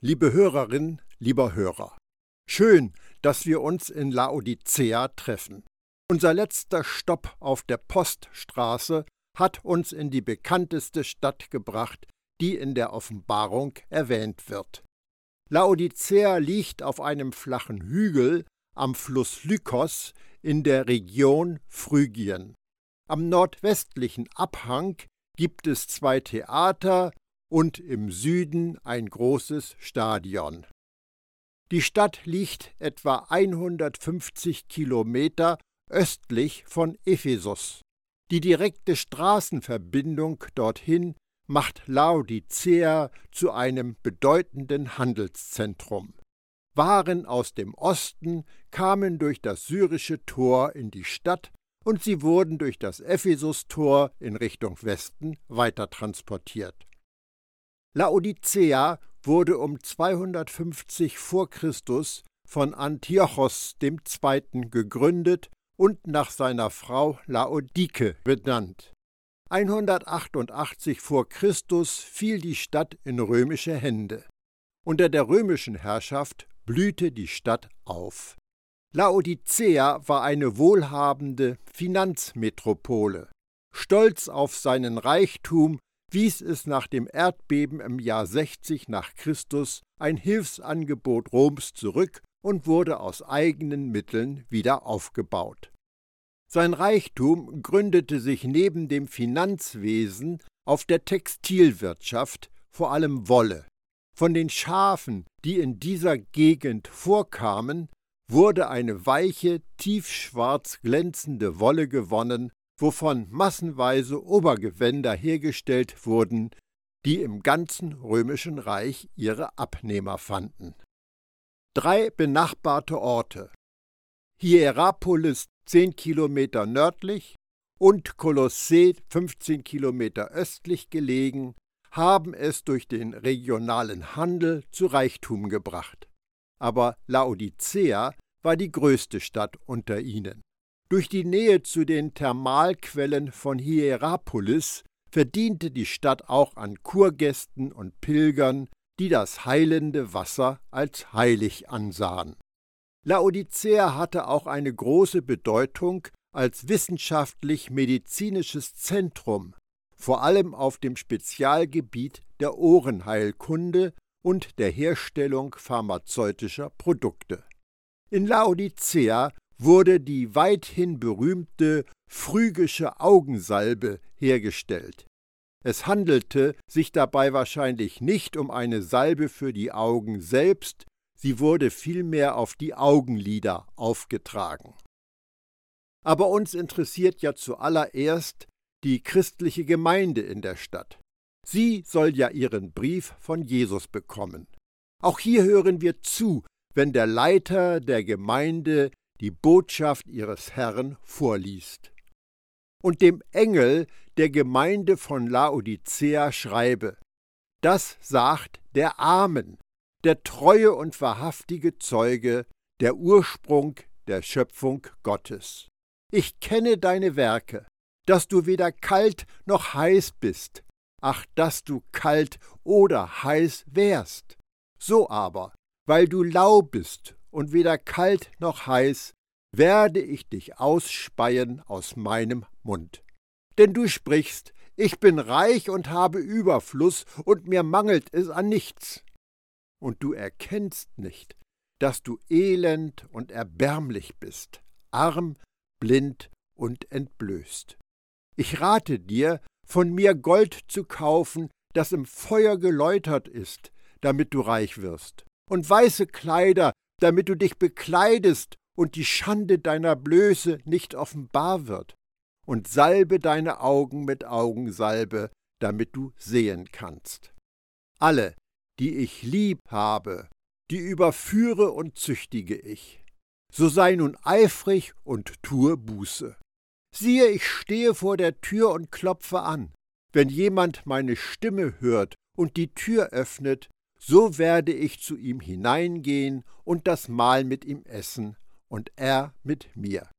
Liebe Hörerin, lieber Hörer, schön, dass wir uns in Laodicea treffen. Unser letzter Stopp auf der Poststraße hat uns in die bekannteste Stadt gebracht, die in der Offenbarung erwähnt wird. Laodicea liegt auf einem flachen Hügel am Fluss Lykos in der Region Phrygien. Am nordwestlichen Abhang gibt es zwei Theater, und im Süden ein großes Stadion. Die Stadt liegt etwa 150 Kilometer östlich von Ephesus. Die direkte Straßenverbindung dorthin macht Laodicea zu einem bedeutenden Handelszentrum. Waren aus dem Osten kamen durch das syrische Tor in die Stadt und sie wurden durch das Ephesus-Tor in Richtung Westen weitertransportiert. Laodicea wurde um 250 v. Chr. von Antiochos II. gegründet und nach seiner Frau Laodike benannt. 188 v. Chr. fiel die Stadt in römische Hände. Unter der römischen Herrschaft blühte die Stadt auf. Laodicea war eine wohlhabende Finanzmetropole. Stolz auf seinen Reichtum wies es nach dem Erdbeben im Jahr 60 nach Christus ein Hilfsangebot Roms zurück und wurde aus eigenen Mitteln wieder aufgebaut. Sein Reichtum gründete sich neben dem Finanzwesen auf der Textilwirtschaft, vor allem Wolle. Von den Schafen, die in dieser Gegend vorkamen, wurde eine weiche, tiefschwarz glänzende Wolle gewonnen, wovon massenweise Obergewänder hergestellt wurden, die im ganzen römischen Reich ihre Abnehmer fanden. Drei benachbarte Orte Hierapolis 10 Kilometer nördlich und Kolossee 15 Kilometer östlich gelegen, haben es durch den regionalen Handel zu Reichtum gebracht. Aber Laodicea war die größte Stadt unter ihnen. Durch die Nähe zu den Thermalquellen von Hierapolis verdiente die Stadt auch an Kurgästen und Pilgern, die das heilende Wasser als heilig ansahen. Laodicea hatte auch eine große Bedeutung als wissenschaftlich-medizinisches Zentrum, vor allem auf dem Spezialgebiet der Ohrenheilkunde und der Herstellung pharmazeutischer Produkte. In Laodicea wurde die weithin berühmte phrygische Augensalbe hergestellt. Es handelte sich dabei wahrscheinlich nicht um eine Salbe für die Augen selbst, sie wurde vielmehr auf die Augenlider aufgetragen. Aber uns interessiert ja zuallererst die christliche Gemeinde in der Stadt. Sie soll ja ihren Brief von Jesus bekommen. Auch hier hören wir zu, wenn der Leiter der Gemeinde die Botschaft ihres Herrn vorliest. Und dem Engel der Gemeinde von Laodicea schreibe, das sagt der Amen, der treue und wahrhaftige Zeuge, der Ursprung der Schöpfung Gottes. Ich kenne deine Werke, dass du weder kalt noch heiß bist, ach, dass du kalt oder heiß wärst. So aber, weil du lau bist und weder kalt noch heiß, werde ich dich ausspeien aus meinem Mund. Denn du sprichst, ich bin reich und habe Überfluss, und mir mangelt es an nichts. Und du erkennst nicht, dass du elend und erbärmlich bist, arm, blind und entblößt. Ich rate dir, von mir Gold zu kaufen, das im Feuer geläutert ist, damit du reich wirst, und weiße Kleider, damit du dich bekleidest und die Schande deiner Blöße nicht offenbar wird, und salbe deine Augen mit Augensalbe, damit du sehen kannst. Alle, die ich lieb habe, die überführe und züchtige ich. So sei nun eifrig und tue Buße. Siehe, ich stehe vor der Tür und klopfe an. Wenn jemand meine Stimme hört und die Tür öffnet, so werde ich zu ihm hineingehen und das Mahl mit ihm essen und er mit mir.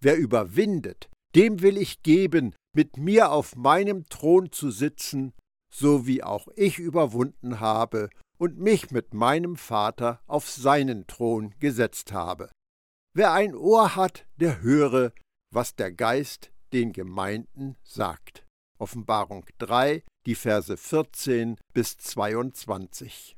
Wer überwindet, dem will ich geben, mit mir auf meinem Thron zu sitzen, so wie auch ich überwunden habe und mich mit meinem Vater auf seinen Thron gesetzt habe. Wer ein Ohr hat, der höre, was der Geist den Gemeinden sagt. Offenbarung 3, die Verse 14 bis 22.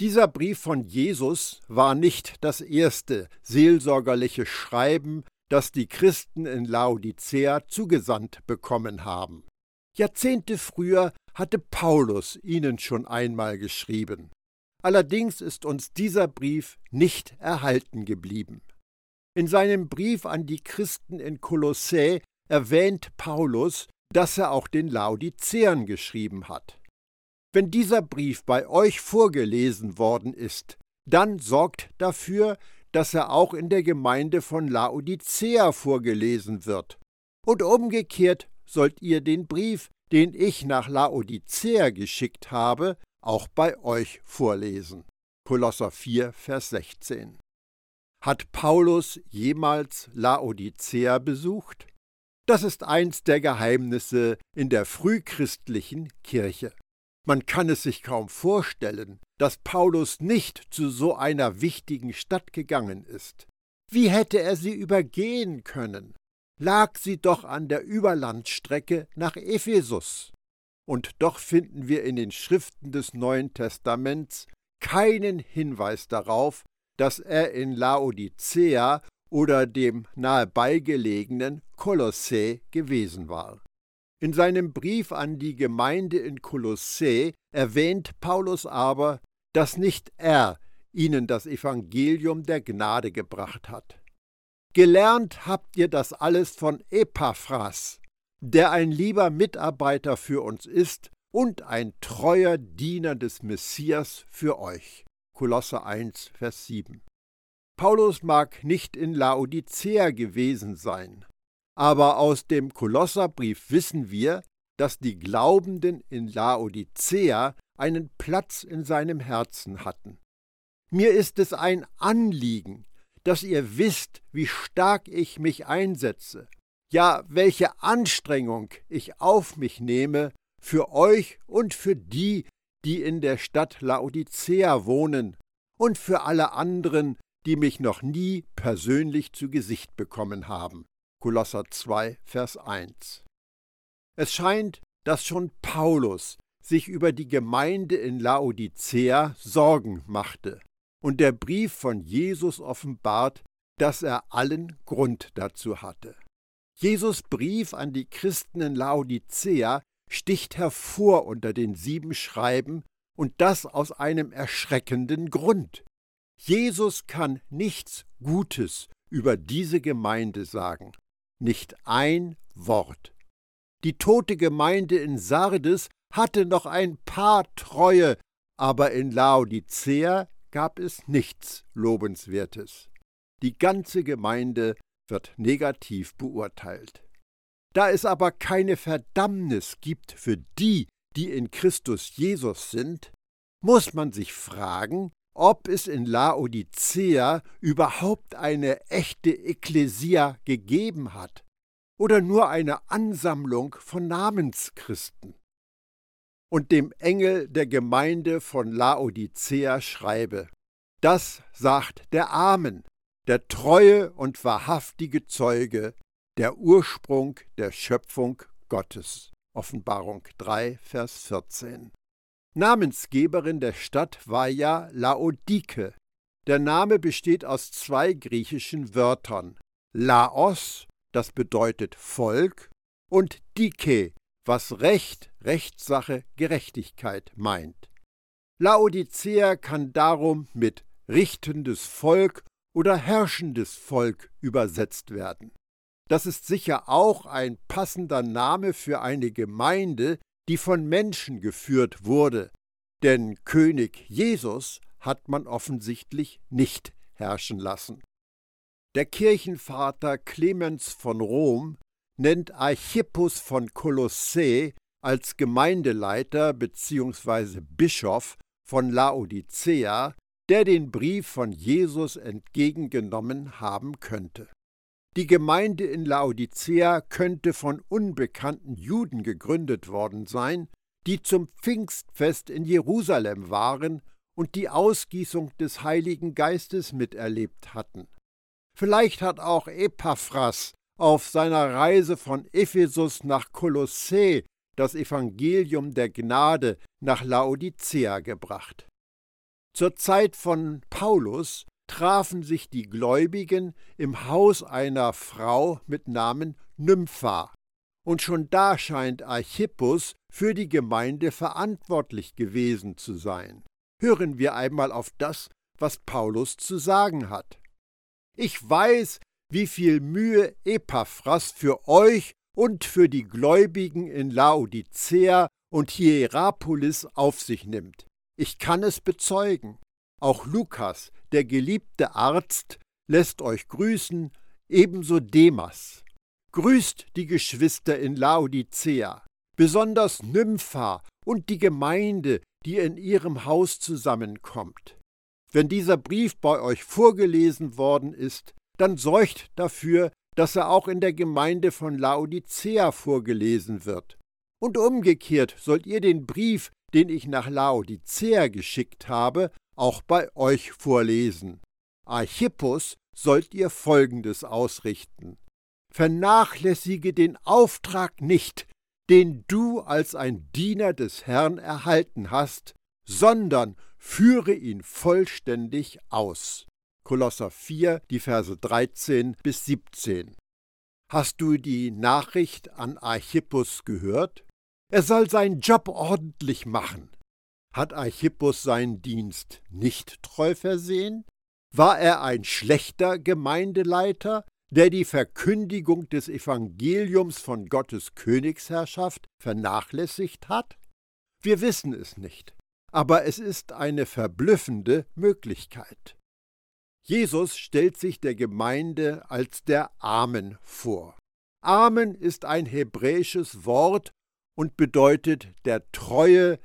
Dieser Brief von Jesus war nicht das erste seelsorgerliche Schreiben, das die Christen in Laodicea zugesandt bekommen haben. Jahrzehnte früher hatte Paulus ihnen schon einmal geschrieben. Allerdings ist uns dieser Brief nicht erhalten geblieben. In seinem Brief an die Christen in Kolossä erwähnt Paulus, dass er auch den Laodiceern geschrieben hat. Wenn dieser Brief bei euch vorgelesen worden ist, dann sorgt dafür, dass er auch in der Gemeinde von Laodicea vorgelesen wird. Und umgekehrt sollt ihr den Brief, den ich nach Laodicea geschickt habe, auch bei euch vorlesen. Kolosser 4, Vers 16. Hat Paulus jemals Laodicea besucht? Das ist eins der Geheimnisse in der frühchristlichen Kirche. Man kann es sich kaum vorstellen, dass Paulus nicht zu so einer wichtigen Stadt gegangen ist. Wie hätte er sie übergehen können? Lag sie doch an der Überlandstrecke nach Ephesus. Und doch finden wir in den Schriften des Neuen Testaments keinen Hinweis darauf, dass er in Laodicea oder dem nahe beigelegenen Kolossä gewesen war. In seinem Brief an die Gemeinde in Kolossä erwähnt Paulus aber, dass nicht er ihnen das Evangelium der Gnade gebracht hat. Gelernt habt ihr das alles von Epaphras, der ein lieber Mitarbeiter für uns ist und ein treuer Diener des Messias für euch. Kolosse 1, Vers 7. Paulus mag nicht in Laodicea gewesen sein, aber aus dem Kolosserbrief wissen wir, dass die Glaubenden in Laodicea einen Platz in seinem Herzen hatten. Mir ist es ein Anliegen, dass ihr wisst, wie stark ich mich einsetze, ja welche Anstrengung ich auf mich nehme für euch und für die, die in der Stadt Laodicea wohnen, und für alle anderen, die mich noch nie persönlich zu Gesicht bekommen haben. Kolosser 2, Vers 1. Es scheint, dass schon Paulus sich über die Gemeinde in Laodicea Sorgen machte, und der Brief von Jesus offenbart, dass er allen Grund dazu hatte. Jesus Brief an die Christen in Laodicea sticht hervor unter den sieben Schreiben, und das aus einem erschreckenden Grund. Jesus kann nichts Gutes über diese Gemeinde sagen, nicht ein Wort. Die tote Gemeinde in Sardes hatte noch ein paar Treue, aber in Laodicea gab es nichts Lobenswertes. Die ganze Gemeinde wird negativ beurteilt. Da es aber keine Verdammnis gibt für die, die in Christus Jesus sind, muss man sich fragen, ob es in Laodicea überhaupt eine echte Ekklesia gegeben hat oder nur eine Ansammlung von Namenschristen. Und dem Engel der Gemeinde von Laodicea schreibe, das sagt der Amen, der treue und wahrhaftige Zeuge, der Ursprung der Schöpfung Gottes. Offenbarung 3, Vers 14. Namensgeberin der Stadt war ja Laodike. Der Name besteht aus zwei griechischen Wörtern. Laos, das bedeutet Volk, und Dike, was Recht, Rechtssache, Gerechtigkeit meint. Laodicea kann darum mit richtendes Volk oder herrschendes Volk übersetzt werden. Das ist sicher auch ein passender Name für eine Gemeinde, die von Menschen geführt wurde, denn König Jesus hat man offensichtlich nicht herrschen lassen. Der Kirchenvater Clemens von Rom nennt Archippus von Kolossä als Gemeindeleiter bzw. Bischof von Laodicea, der den Brief von Jesus entgegengenommen haben könnte. Die Gemeinde in Laodicea könnte von unbekannten Juden gegründet worden sein, die zum Pfingstfest in Jerusalem waren und die Ausgießung des Heiligen Geistes miterlebt hatten. Vielleicht hat auch Epaphras auf seiner Reise von Ephesus nach Kolossä das Evangelium der Gnade nach Laodicea gebracht. Zur Zeit von Paulus trafen sich die Gläubigen im Haus einer Frau mit Namen Nympha. Und schon da scheint Archippus für die Gemeinde verantwortlich gewesen zu sein. Hören wir einmal auf das, was Paulus zu sagen hat. Ich weiß, wie viel Mühe Epaphras für euch und für die Gläubigen in Laodicea und Hierapolis auf sich nimmt. Ich kann es bezeugen. Auch Lukas, der geliebte Arzt, lässt euch grüßen, ebenso Demas. Grüßt die Geschwister in Laodicea, besonders Nympha und die Gemeinde, die in ihrem Haus zusammenkommt. Wenn dieser Brief bei euch vorgelesen worden ist, dann sorgt dafür, dass er auch in der Gemeinde von Laodicea vorgelesen wird. Und umgekehrt sollt ihr den Brief, den ich nach Laodicea geschickt habe, auch bei euch vorlesen. Archippus sollt ihr Folgendes ausrichten. Vernachlässige den Auftrag nicht, den du als ein Diener des Herrn erhalten hast, sondern führe ihn vollständig aus. Kolosser 4, die Verse 13 bis 17. Hast du die Nachricht an Archippus gehört? Er soll seinen Job ordentlich machen. Hat Archippus seinen Dienst nicht treu versehen? War er ein schlechter Gemeindeleiter, der die Verkündigung des Evangeliums von Gottes Königsherrschaft vernachlässigt hat? Wir wissen es nicht, aber es ist eine verblüffende Möglichkeit. Jesus stellt sich der Gemeinde als der Amen vor. Amen ist ein hebräisches Wort und bedeutet der treue,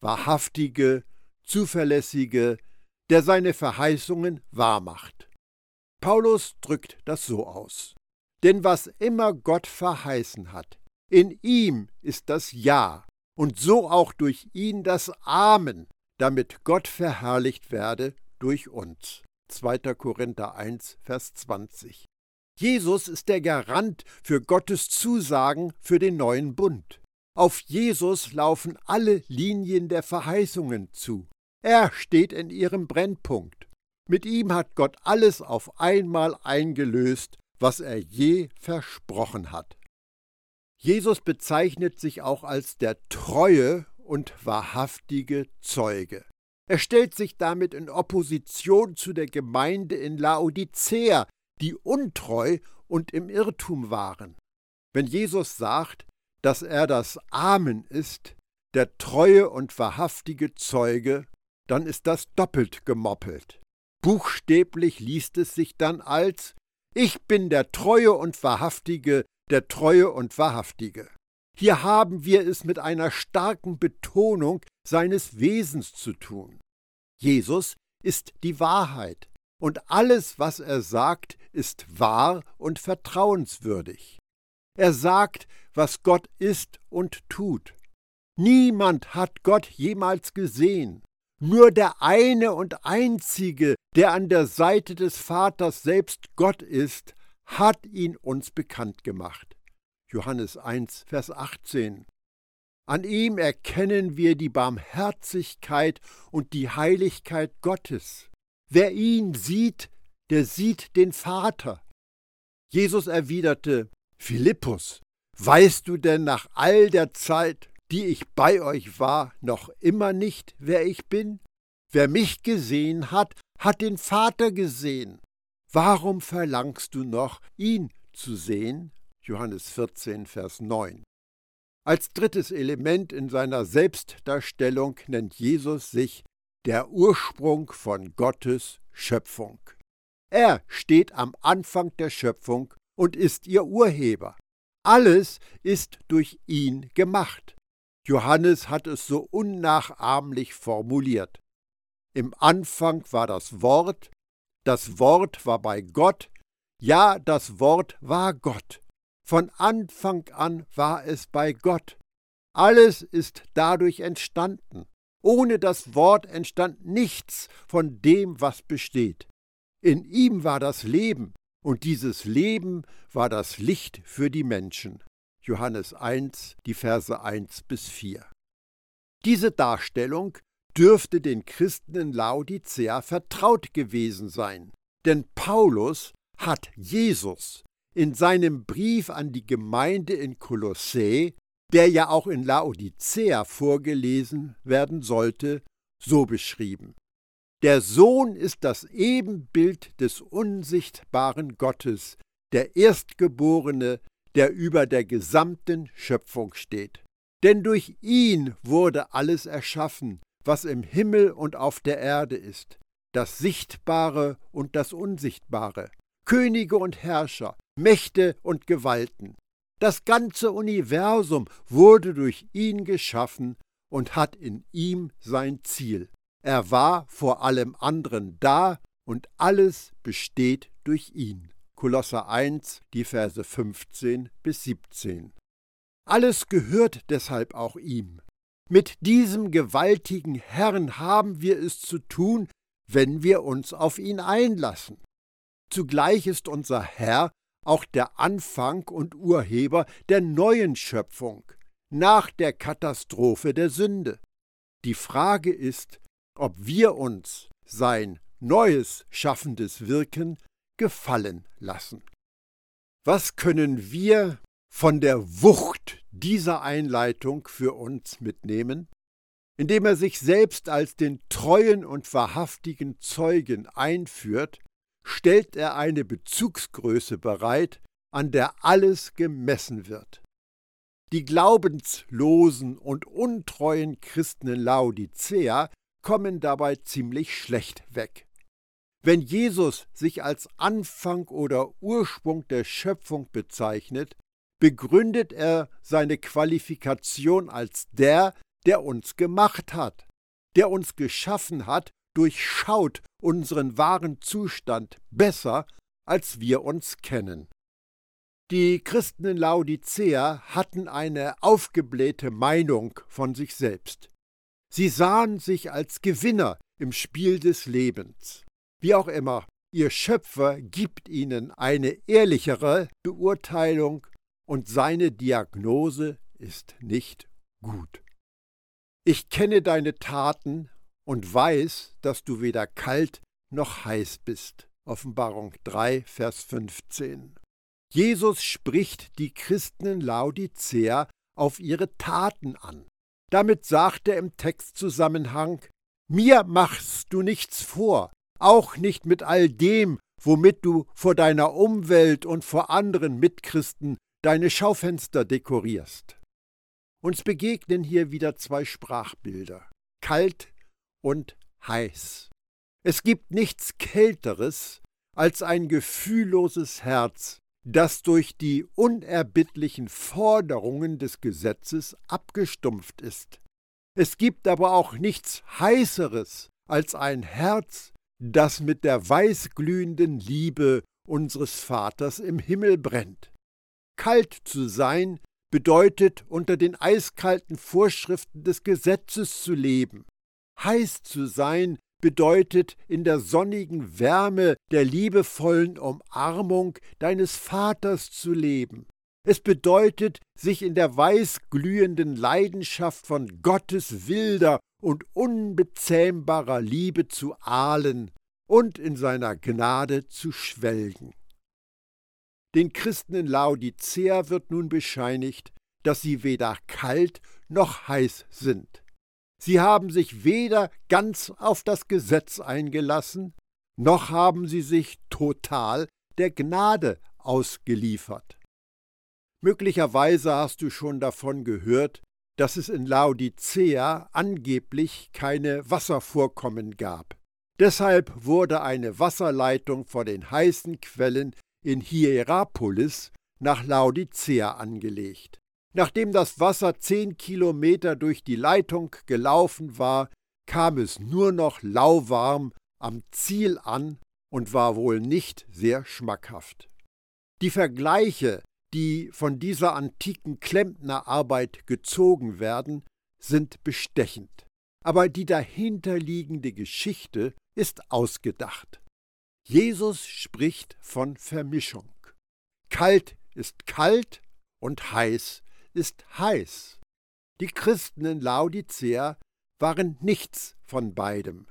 wahrhaftige, zuverlässige, der seine Verheißungen wahrmacht. Paulus drückt das so aus. Denn was immer Gott verheißen hat, in ihm ist das Ja und so auch durch ihn das Amen, damit Gott verherrlicht werde durch uns. 2. Korinther 1, Vers 20. Jesus ist der Garant für Gottes Zusagen für den neuen Bund. Auf Jesus laufen alle Linien der Verheißungen zu. Er steht in ihrem Brennpunkt. Mit ihm hat Gott alles auf einmal eingelöst, was er je versprochen hat. Jesus bezeichnet sich auch als der treue und wahrhaftige Zeuge. Er stellt sich damit in Opposition zu der Gemeinde in Laodicea, die untreu und im Irrtum waren. Wenn Jesus sagt, dass er das Amen ist, der treue und wahrhaftige Zeuge, dann ist das doppelt gemoppelt. Buchstäblich liest es sich dann als Ich bin der treue und wahrhaftige, der treue und wahrhaftige. Hier haben wir es mit einer starken Betonung seines Wesens zu tun. Jesus ist die Wahrheit, und alles, was er sagt, ist wahr und vertrauenswürdig. Er sagt, was Gott ist und tut. Niemand hat Gott jemals gesehen. Nur der eine und einzige, der an der Seite des Vaters selbst Gott ist, hat ihn uns bekannt gemacht. Johannes 1, Vers 18. An ihm erkennen wir die Barmherzigkeit und die Heiligkeit Gottes. Wer ihn sieht, der sieht den Vater. Jesus erwiderte, Philippus, weißt du denn nach all der Zeit, die ich bei euch war, noch immer nicht, wer ich bin? Wer mich gesehen hat, hat den Vater gesehen. Warum verlangst du noch, ihn zu sehen? Johannes 14, Vers 9. Als drittes Element in seiner Selbstdarstellung nennt Jesus sich der Ursprung von Gottes Schöpfung. Er steht am Anfang der Schöpfung und ist ihr Urheber. Alles ist durch ihn gemacht. Johannes hat es so unnachahmlich formuliert. Im Anfang war das Wort, das Wort war bei Gott, ja, das Wort war Gott. Von Anfang an war es bei Gott. Alles ist dadurch entstanden. Ohne das Wort entstand nichts von dem, was besteht. In ihm war das Leben, und dieses Leben war das Licht für die Menschen. Johannes 1, die Verse 1 bis 4. Diese Darstellung dürfte den Christen in Laodicea vertraut gewesen sein, denn Paulus hat Jesus in seinem Brief an die Gemeinde in Kolossä, der ja auch in Laodicea vorgelesen werden sollte, so beschrieben. Der Sohn ist das Ebenbild des unsichtbaren Gottes, der Erstgeborene, der über der gesamten Schöpfung steht. Denn durch ihn wurde alles erschaffen, was im Himmel und auf der Erde ist, das Sichtbare und das Unsichtbare, Könige und Herrscher, Mächte und Gewalten. Das ganze Universum wurde durch ihn geschaffen und hat in ihm sein Ziel. Er war vor allem anderen da und alles besteht durch ihn. Kolosser 1, die Verse 15 bis 17. Alles gehört deshalb auch ihm. Mit diesem gewaltigen Herrn haben wir es zu tun, wenn wir uns auf ihn einlassen. Zugleich ist unser Herr auch der Anfang und Urheber der neuen Schöpfung nach der Katastrophe der Sünde. Die Frage ist, ob wir uns sein neues schaffendes Wirken gefallen lassen. Was können wir von der Wucht dieser Einleitung für uns mitnehmen? Indem er sich selbst als den treuen und wahrhaftigen Zeugen einführt, stellt er eine Bezugsgröße bereit, an der alles gemessen wird. Die glaubenslosen und untreuen Christen in Laodicea kommen dabei ziemlich schlecht weg. Wenn Jesus sich als Anfang oder Ursprung der Schöpfung bezeichnet, begründet er seine Qualifikation als der, der uns gemacht hat, der uns geschaffen hat, durchschaut unseren wahren Zustand besser, als wir uns kennen. Die Christen in Laodicea hatten eine aufgeblähte Meinung von sich selbst. Sie sahen sich als Gewinner im Spiel des Lebens. Wie auch immer, ihr Schöpfer gibt ihnen eine ehrlichere Beurteilung und seine Diagnose ist nicht gut. Ich kenne deine Taten und weiß, dass du weder kalt noch heiß bist. Offenbarung 3, Vers 15. Jesus spricht die Christen in Laodicea auf ihre Taten an. Damit sagt er im Textzusammenhang, mir machst du nichts vor, auch nicht mit all dem, womit du vor deiner Umwelt und vor anderen Mitchristen deine Schaufenster dekorierst. Uns begegnen hier wieder zwei Sprachbilder, kalt und heiß. Es gibt nichts Kälteres als ein gefühlloses Herz, das durch die unerbittlichen Forderungen des Gesetzes abgestumpft ist. Es gibt aber auch nichts Heißeres als ein Herz, das mit der weißglühenden Liebe unseres Vaters im Himmel brennt. Kalt zu sein bedeutet unter den eiskalten Vorschriften des Gesetzes zu leben. Heiß zu sein bedeutet in der sonnigen Wärme der liebevollen Umarmung deines Vaters zu leben. Es bedeutet, sich in der weißglühenden Leidenschaft von Gottes wilder und unbezähmbarer Liebe zu ahlen und in seiner Gnade zu schwelgen. Den Christen in Laodicea wird nun bescheinigt, dass sie weder kalt noch heiß sind. Sie haben sich weder ganz auf das Gesetz eingelassen, noch haben sie sich total der Gnade ausgeliefert. Möglicherweise hast du schon davon gehört, dass es in Laodicea angeblich keine Wasservorkommen gab. Deshalb wurde eine Wasserleitung von den heißen Quellen in Hierapolis nach Laodicea angelegt. Nachdem das Wasser zehn Kilometer durch die Leitung gelaufen war, kam es nur noch lauwarm am Ziel an und war wohl nicht sehr schmackhaft. Die Vergleiche, die von dieser antiken Klempnerarbeit gezogen werden, sind bestechend. aber die dahinterliegende Geschichte ist ausgedacht. Jesus spricht von Vermischung. Kalt ist kalt und heiß ist heiß. Die Christen in Laodicea waren nichts von beidem.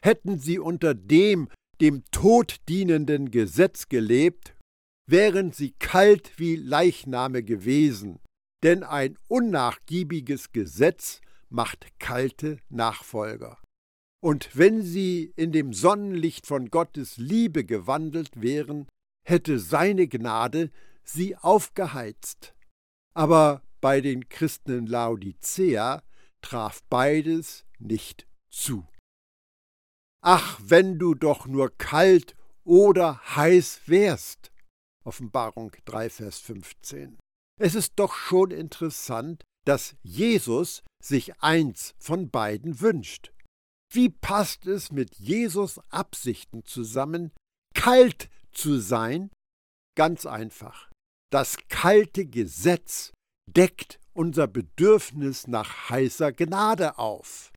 Hätten sie unter dem dem Tod dienenden Gesetz gelebt, wären sie kalt wie Leichname gewesen, denn ein unnachgiebiges Gesetz macht kalte Nachfolger. Und wenn sie in dem Sonnenlicht von Gottes Liebe gewandelt wären, hätte seine Gnade sie aufgeheizt. Aber bei den Christen in Laodicea traf beides nicht zu. Ach, wenn du doch nur kalt oder heiß wärst. Offenbarung 3, Vers 15. Es ist doch schon interessant, dass Jesus sich eins von beiden wünscht. Wie passt es mit Jesus Absichten zusammen, kalt zu sein? Ganz einfach. Das kalte Gesetz deckt unser Bedürfnis nach heißer Gnade auf.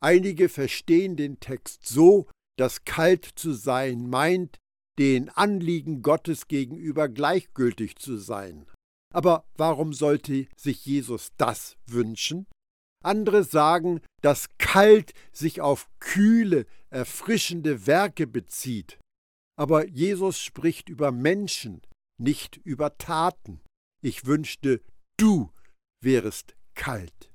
Einige verstehen den Text so, dass kalt zu sein meint, den Anliegen Gottes gegenüber gleichgültig zu sein. Aber warum sollte sich Jesus das wünschen? Andere sagen, dass kalt sich auf kühle, erfrischende Werke bezieht. Aber Jesus spricht über Menschen, nicht über Taten. Ich wünschte, du wärest kalt.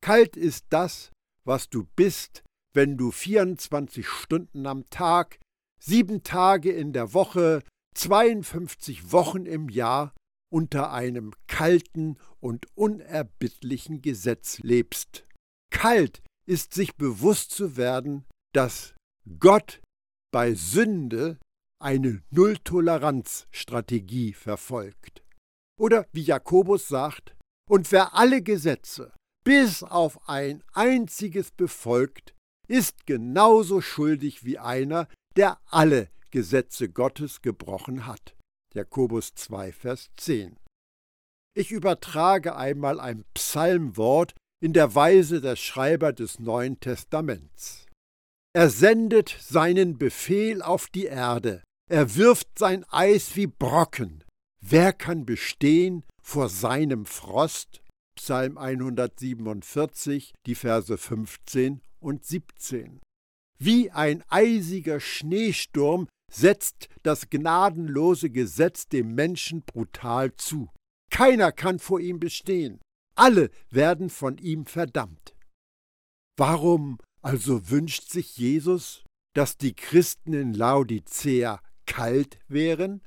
Kalt ist das, was du bist, wenn du 24 Stunden am Tag, sieben Tage in der Woche, 52 Wochen im Jahr unter einem kalten und unerbittlichen Gesetz lebst. Kalt ist sich bewusst zu werden, dass Gott bei Sünde eine Nulltoleranzstrategie verfolgt. Oder wie Jakobus sagt, und wer alle Gesetze bis auf ein einziges befolgt, ist genauso schuldig wie einer, der alle Gesetze Gottes gebrochen hat. Jakobus 2, Vers 10. Ich übertrage einmal ein Psalmwort in der Weise der Schreiber des Neuen Testaments. Er sendet seinen Befehl auf die Erde, er wirft sein Eis wie Brocken. Wer kann bestehen vor seinem Frost? Psalm 147, die Verse 15 und 17. Wie ein eisiger Schneesturm setzt das gnadenlose Gesetz dem Menschen brutal zu. Keiner kann vor ihm bestehen. Alle werden von ihm verdammt. Warum also wünscht sich Jesus, dass die Christen in Laodicea kalt wären?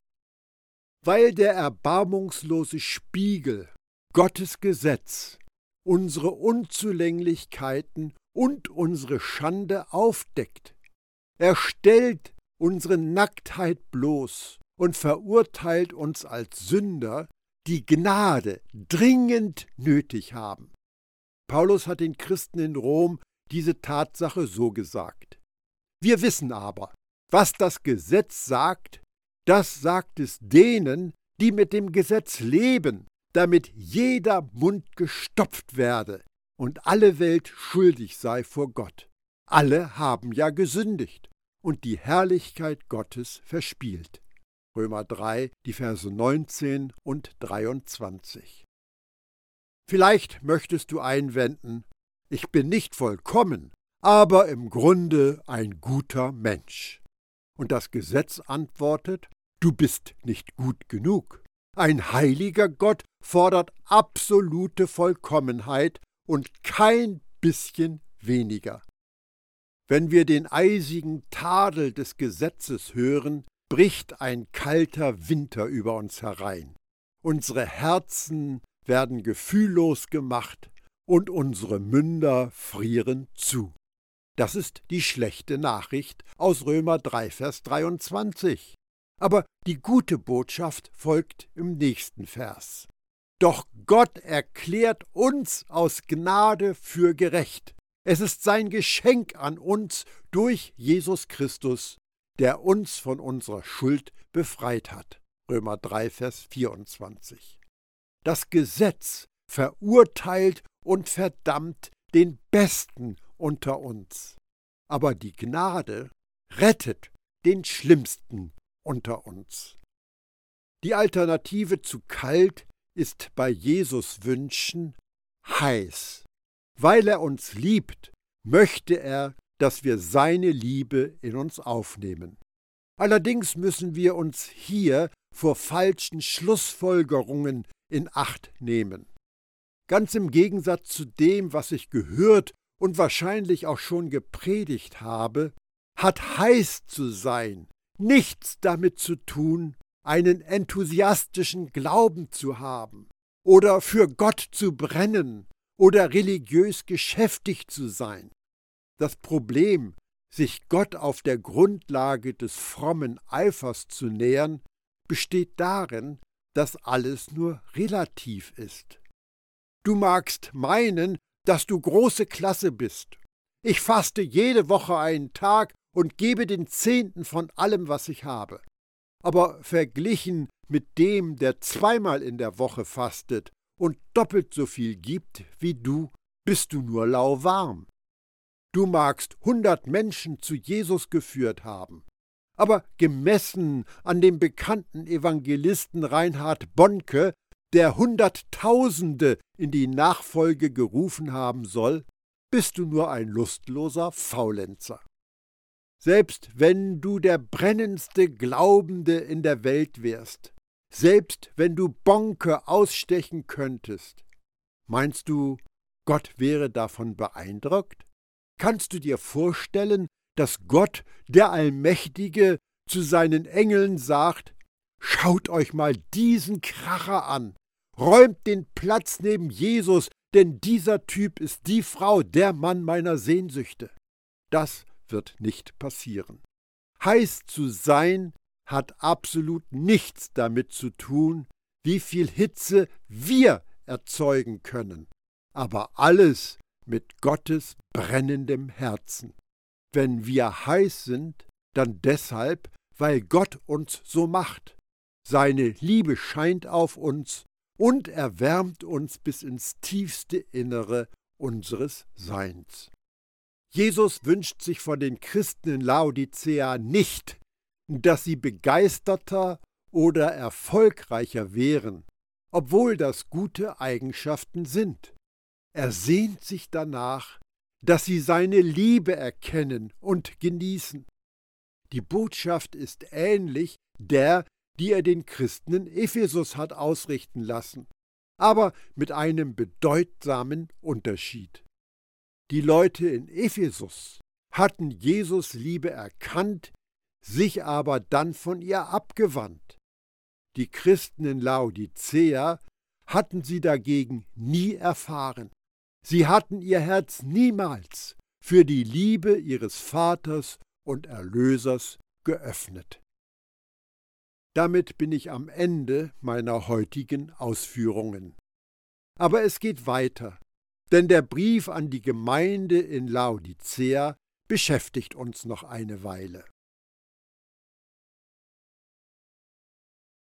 Weil der erbarmungslose Spiegel, Gottes Gesetz, unsere Unzulänglichkeiten und unsere Schande aufdeckt. Er stellt unsere Nacktheit bloß und verurteilt uns als Sünder, die Gnade dringend nötig haben. Paulus hat den Christen in Rom diese Tatsache so gesagt. Wir wissen aber, was das Gesetz sagt, das sagt es denen, die mit dem Gesetz leben, damit jeder Mund gestopft werde und alle Welt schuldig sei vor Gott. Alle haben ja gesündigt und die Herrlichkeit Gottes verspielt. Römer 3, die Verse 19 und 23. Vielleicht möchtest du einwenden, ich bin nicht vollkommen, aber im Grunde ein guter Mensch. Und das Gesetz antwortet, du bist nicht gut genug. Ein heiliger Gott fordert absolute Vollkommenheit und kein bisschen weniger. Wenn wir den eisigen Tadel des Gesetzes hören, bricht ein kalter Winter über uns herein. Unsere Herzen werden gefühllos gemacht und unsere Münder frieren zu. Das ist die schlechte Nachricht aus Römer 3, Vers 23. Aber die gute Botschaft folgt im nächsten Vers. Doch Gott erklärt uns aus Gnade für gerecht. Es ist sein Geschenk an uns durch Jesus Christus, der uns von unserer Schuld befreit hat. Römer 3, Vers 24. Das Gesetz verurteilt und verdammt den Besten unter uns. Aber die Gnade rettet den Schlimmsten unter uns. Die Alternative zu kalt ist bei Jesus Wünschen heiß. Weil er uns liebt, möchte er, dass wir seine Liebe in uns aufnehmen. Allerdings müssen wir uns hier vor falschen Schlussfolgerungen in Acht nehmen. Ganz im Gegensatz zu dem, was ich gehört und wahrscheinlich auch schon gepredigt habe, hat heiß zu sein nichts damit zu tun, einen enthusiastischen Glauben zu haben oder für Gott zu brennen oder religiös geschäftig zu sein. Das Problem, sich Gott auf der Grundlage des frommen Eifers zu nähern, besteht darin, dass alles nur relativ ist. Du magst meinen, dass du große Klasse bist. Ich faste jede Woche einen Tag und gebe den Zehnten von allem, was ich habe. Aber verglichen mit dem, der zweimal in der Woche fastet und doppelt so viel gibt wie du, bist du nur lauwarm. Du magst hundert Menschen zu Jesus geführt haben, aber gemessen an dem bekannten Evangelisten Reinhard Bonke, der Hunderttausende in die Nachfolge gerufen haben soll, bist du nur ein lustloser Faulenzer. Selbst wenn du der brennendste Glaubende in der Welt wärst, selbst wenn du Bonke ausstechen könntest, meinst du, Gott wäre davon beeindruckt? Kannst du dir vorstellen, dass Gott, der Allmächtige, zu seinen Engeln sagt, Schaut euch mal diesen Kracher an, räumt den Platz neben Jesus, denn dieser Typ ist die Frau, der Mann meiner Sehnsüchte. Das wird nicht passieren. Heiß zu sein hat absolut nichts damit zu tun, wie viel Hitze wir erzeugen können, aber alles mit Gottes brennendem Herzen. Wenn wir heiß sind, dann deshalb, weil Gott uns so macht. Seine Liebe scheint auf uns und erwärmt uns bis ins tiefste Innere unseres Seins. Jesus wünscht sich von den Christen in Laodicea nicht, dass sie begeisterter oder erfolgreicher wären, obwohl das gute Eigenschaften sind. Er sehnt sich danach, dass sie seine Liebe erkennen und genießen. Die Botschaft ist ähnlich der, die er den Christen in Ephesus hat ausrichten lassen, aber mit einem bedeutsamen Unterschied. Die Leute in Ephesus hatten Jesus Liebe erkannt, sich aber dann von ihr abgewandt. Die Christen in Laodicea hatten sie dagegen nie erfahren. Sie hatten ihr Herz niemals für die Liebe ihres Vaters und Erlösers geöffnet. Damit bin ich am Ende meiner heutigen Ausführungen. Aber es geht weiter denn der Brief an die Gemeinde in Laodicea beschäftigt uns noch eine Weile.